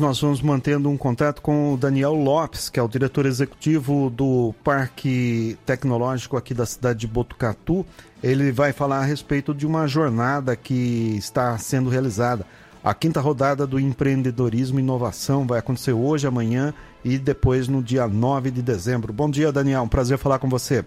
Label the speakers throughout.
Speaker 1: Nós vamos mantendo um contato com o Daniel Lopes, que é o diretor executivo do Parque Tecnológico aqui da cidade de Botucatu. Ele vai falar a respeito de uma jornada que está sendo realizada. A quinta rodada do empreendedorismo e inovação vai acontecer hoje, amanhã e depois no dia 9 de dezembro. Bom dia, Daniel. Um prazer falar com você.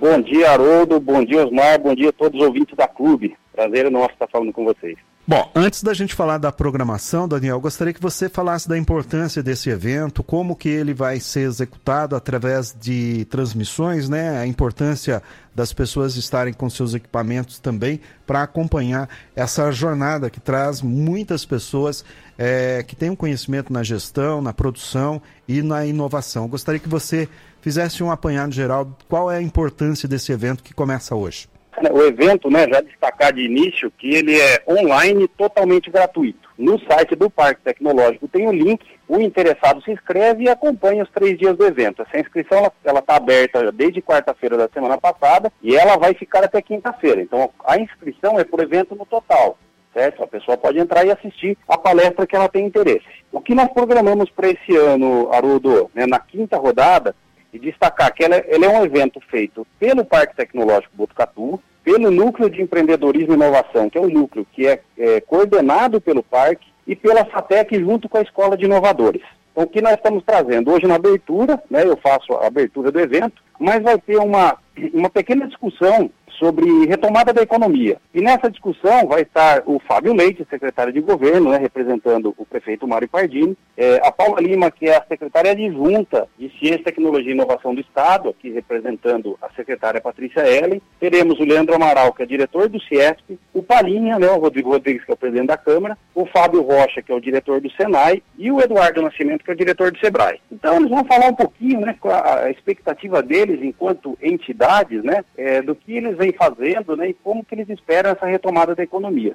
Speaker 2: Bom dia, Haroldo. Bom dia, Osmar. Bom dia a todos os ouvintes da Clube. Prazer nosso estar falando com vocês.
Speaker 1: Bom, antes da gente falar da programação, Daniel, gostaria que você falasse da importância desse evento, como que ele vai ser executado através de transmissões, né? A importância das pessoas estarem com seus equipamentos também para acompanhar essa jornada que traz muitas pessoas é, que têm um conhecimento na gestão, na produção e na inovação. Gostaria que você fizesse um apanhado geral. Qual é a importância desse evento que começa hoje?
Speaker 2: O evento, né, já destacar de início que ele é online totalmente gratuito. No site do Parque Tecnológico tem o um link, o interessado se inscreve e acompanha os três dias do evento. Essa inscrição ela está aberta desde quarta-feira da semana passada e ela vai ficar até quinta-feira. Então a inscrição é por evento no total. Certo? A pessoa pode entrar e assistir a palestra que ela tem interesse. O que nós programamos para esse ano, Haroldo, né, na quinta rodada, e destacar que ela, ela, é um evento feito pelo Parque Tecnológico Botucatu, pelo Núcleo de Empreendedorismo e Inovação, que é um núcleo que é, é coordenado pelo parque, e pela FATEC junto com a Escola de Inovadores. Então, o que nós estamos trazendo hoje na abertura, né, eu faço a abertura do evento, mas vai ter uma, uma pequena discussão sobre retomada da economia. E nessa discussão vai estar o Fábio Leite, secretário de governo, né, representando o prefeito Mário Pardini, é, a Paula Lima, que é a secretária adjunta de Ciência, Tecnologia e Inovação do Estado, aqui representando a secretária Patrícia Ellen. Teremos o Leandro Amaral, que é diretor do CIESP, o Palinha, né, o Rodrigo Rodrigues, que é o presidente da Câmara, o Fábio Rocha, que é o diretor do Senai, e o Eduardo Nascimento, que é o diretor do SEBRAE. Então, eles vão falar um pouquinho, né, a expectativa deles enquanto entidades, né, é, do que eles vêm vem fazendo né, e como que eles esperam essa retomada da economia.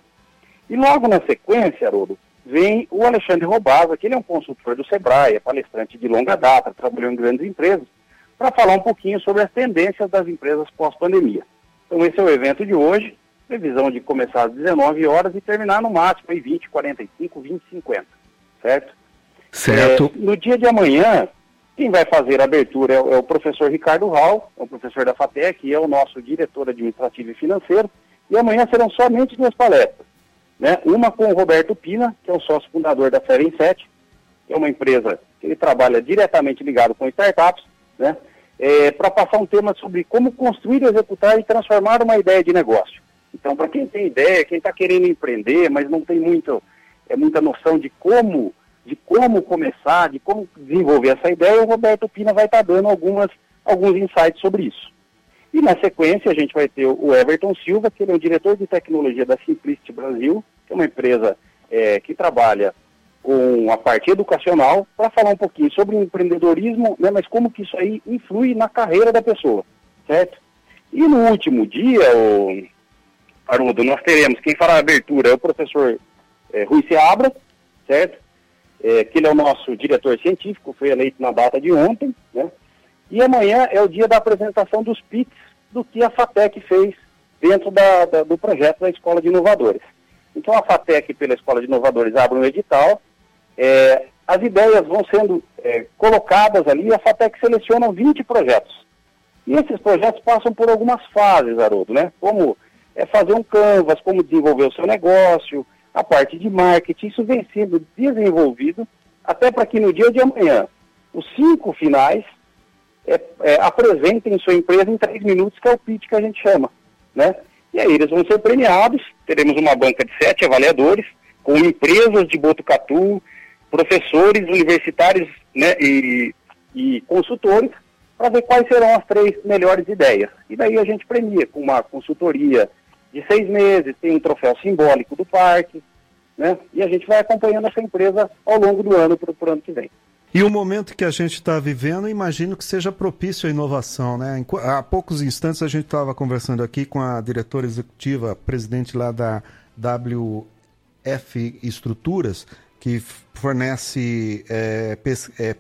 Speaker 2: E logo na sequência, Haroldo, vem o Alexandre Robaza, que ele é um consultor do SEBRAE, é palestrante de longa data, trabalhou em grandes empresas, para falar um pouquinho sobre as tendências das empresas pós-pandemia. Então esse é o evento de hoje, previsão de começar às 19 horas e terminar no máximo em 20, 45, 20, 50, certo?
Speaker 1: Certo.
Speaker 2: É, no dia de amanhã, quem vai fazer a abertura é, é o professor Ricardo Hall, é o professor da FATEC e é o nosso diretor administrativo e financeiro. E amanhã serão somente duas palestras. Né? Uma com o Roberto Pina, que é o sócio fundador da Feren 7, que é uma empresa que ele trabalha diretamente ligado com startups, né? É, para passar um tema sobre como construir, executar e transformar uma ideia de negócio. Então, para quem tem ideia, quem está querendo empreender, mas não tem muito, é, muita noção de como de como começar, de como desenvolver essa ideia, o Roberto Pina vai estar tá dando algumas, alguns insights sobre isso. E na sequência a gente vai ter o Everton Silva, que ele é o diretor de tecnologia da Simplicity Brasil, que é uma empresa é, que trabalha com a parte educacional, para falar um pouquinho sobre empreendedorismo, né, mas como que isso aí influi na carreira da pessoa, certo? E no último dia, o Haroldo, nós teremos, quem fará a abertura é o professor é, Rui Seabra, certo? É, que ele é o nosso diretor científico, foi eleito na data de ontem, né? E amanhã é o dia da apresentação dos PITs do que a FATEC fez dentro da, da, do projeto da Escola de Inovadores. Então a FATEC, pela Escola de Inovadores, abre um edital, é, as ideias vão sendo é, colocadas ali e a FATEC seleciona 20 projetos. E esses projetos passam por algumas fases, Haroldo, né? Como é fazer um canvas, como desenvolver o seu negócio, a parte de marketing, isso vem sendo desenvolvido até para que no dia de amanhã os cinco finais é, é, apresentem sua empresa em três minutos, que é o pitch que a gente chama, né? E aí eles vão ser premiados, teremos uma banca de sete avaliadores, com empresas de Botucatu, professores universitários né, e, e consultores, para ver quais serão as três melhores ideias. E daí a gente premia com uma consultoria de seis meses, tem um troféu simbólico do parque, né? E a gente vai acompanhando essa empresa ao longo do ano para o ano que vem.
Speaker 1: E o momento que a gente está vivendo, imagino que seja propício à inovação, né? Há poucos instantes a gente estava conversando aqui com a diretora executiva, presidente lá da WF Estruturas, que fornece é,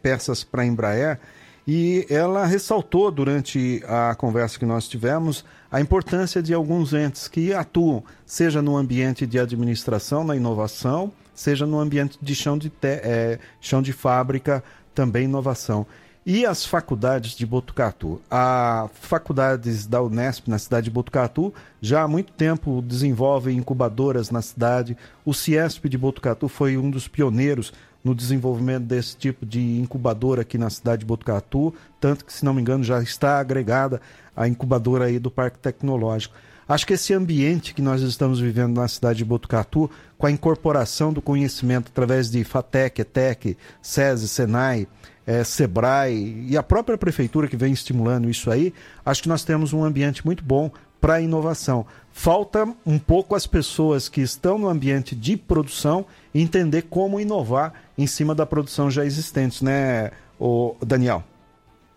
Speaker 1: peças para a Embraer, e ela ressaltou durante a conversa que nós tivemos a importância de alguns entes que atuam, seja no ambiente de administração, na inovação, seja no ambiente de chão de, te, é, chão de fábrica, também inovação. E as faculdades de Botucatu? As faculdades da Unesp na cidade de Botucatu já há muito tempo desenvolvem incubadoras na cidade. O Ciesp de Botucatu foi um dos pioneiros no desenvolvimento desse tipo de incubadora aqui na cidade de Botucatu, tanto que, se não me engano, já está agregada a incubadora aí do Parque Tecnológico. Acho que esse ambiente que nós estamos vivendo na cidade de Botucatu, com a incorporação do conhecimento através de FATEC, ETEC, SESI, SENAI, é, SEBRAE e a própria prefeitura que vem estimulando isso aí, acho que nós temos um ambiente muito bom para a inovação. Falta um pouco as pessoas que estão no ambiente de produção entender como inovar em cima da produção já existente, né, o Daniel?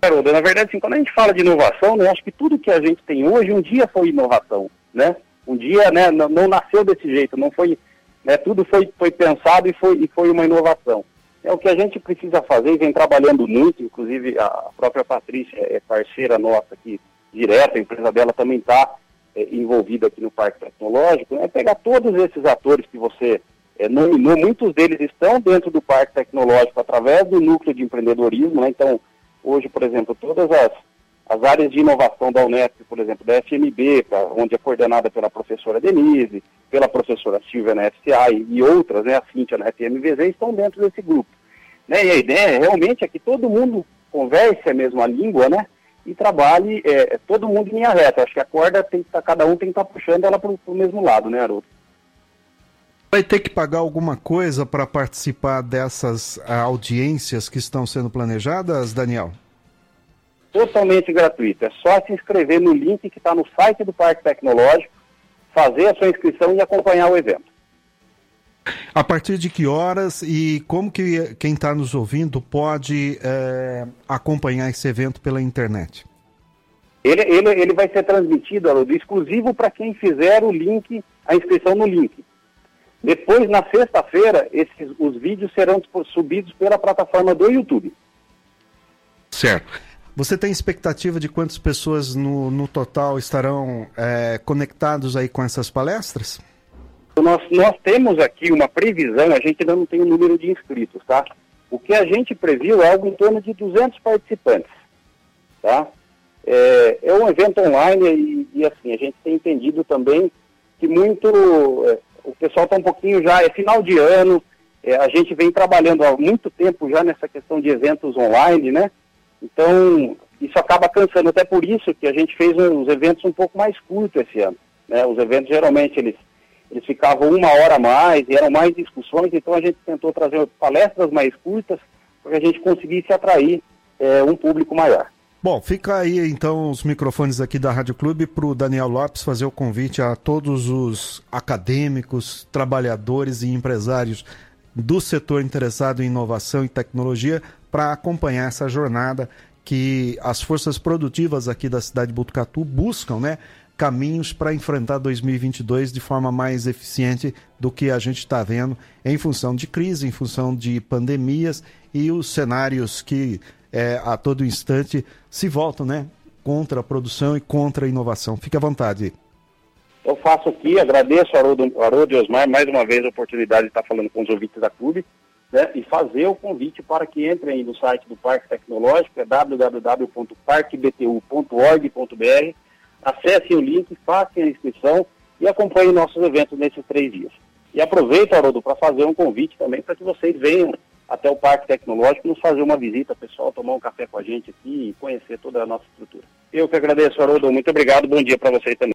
Speaker 2: Na verdade, assim, quando a gente fala de inovação, né, acho que tudo que a gente tem hoje, um dia foi inovação, né? Um dia, né, não, não nasceu desse jeito, não foi, né, tudo foi, foi pensado e foi, e foi uma inovação. É o que a gente precisa fazer e vem trabalhando muito, inclusive a própria Patrícia é parceira nossa aqui, direta, a empresa dela também está é, envolvida aqui no Parque Tecnológico, é pegar todos esses atores que você é, nominou, muitos deles estão dentro do Parque Tecnológico através do núcleo de empreendedorismo, né? então hoje, por exemplo, todas as, as áreas de inovação da Unesp, por exemplo, da FMB, pra, onde é coordenada pela professora Denise, pela professora Silvia na FCA e, outras, né, a Cíntia na FMVZ, estão dentro desse grupo. Né? E a ideia realmente é que todo mundo converse a mesma língua, né? E trabalhe é, todo mundo em linha reta. Acho que a corda tem que estar, tá, cada um tem que estar tá puxando ela para o mesmo lado, né, Haroldo?
Speaker 1: Vai ter que pagar alguma coisa para participar dessas ah, audiências que estão sendo planejadas, Daniel?
Speaker 2: Totalmente gratuito. É só se inscrever no link que está no site do Parque Tecnológico, fazer a sua inscrição e acompanhar o evento.
Speaker 1: A partir de que horas e como que quem está nos ouvindo pode é, acompanhar esse evento pela internet?
Speaker 2: Ele, ele, ele vai ser transmitido, Haroldo, exclusivo para quem fizer o link, a inscrição no link. Depois, na sexta-feira, esses, os vídeos serão subidos pela plataforma do YouTube.
Speaker 1: Certo. Você tem expectativa de quantas pessoas no, no total estarão é, conectados aí com essas palestras?
Speaker 2: Nós, nós temos aqui uma previsão, a gente ainda não tem o número de inscritos, tá? O que a gente previu é algo em torno de 200 participantes, tá? É, é um evento online e, e, assim, a gente tem entendido também que muito, é, o pessoal está um pouquinho já, é final de ano, é, a gente vem trabalhando há muito tempo já nessa questão de eventos online, né? Então, isso acaba cansando, até por isso que a gente fez uns eventos um pouco mais curtos esse ano, né? Os eventos geralmente eles eles ficavam uma hora a mais, e eram mais discussões, então a gente tentou trazer palestras mais curtas para que a gente conseguisse atrair é, um público maior.
Speaker 1: Bom, fica aí então os microfones aqui da Rádio Clube para o Daniel Lopes fazer o convite a todos os acadêmicos, trabalhadores e empresários do setor interessado em inovação e tecnologia para acompanhar essa jornada que as forças produtivas aqui da cidade de Botucatu buscam, né? Caminhos para enfrentar 2022 de forma mais eficiente do que a gente está vendo em função de crise, em função de pandemias e os cenários que é, a todo instante se voltam né, contra a produção e contra a inovação. Fique à vontade.
Speaker 2: Eu faço aqui, agradeço a Haroldo e Osmar mais uma vez a oportunidade de estar falando com os ouvintes da Clube né, e fazer o convite para que entrem no site do Parque Tecnológico, é www.parquebtu.org.br acessem o link, façam a inscrição e acompanhem nossos eventos nesses três dias. E aproveito, Haroldo, para fazer um convite também para que vocês venham até o Parque Tecnológico nos fazer uma visita, pessoal, tomar um café com a gente aqui e conhecer toda a nossa estrutura. Eu que agradeço, Haroldo. Muito obrigado. Bom dia para vocês também.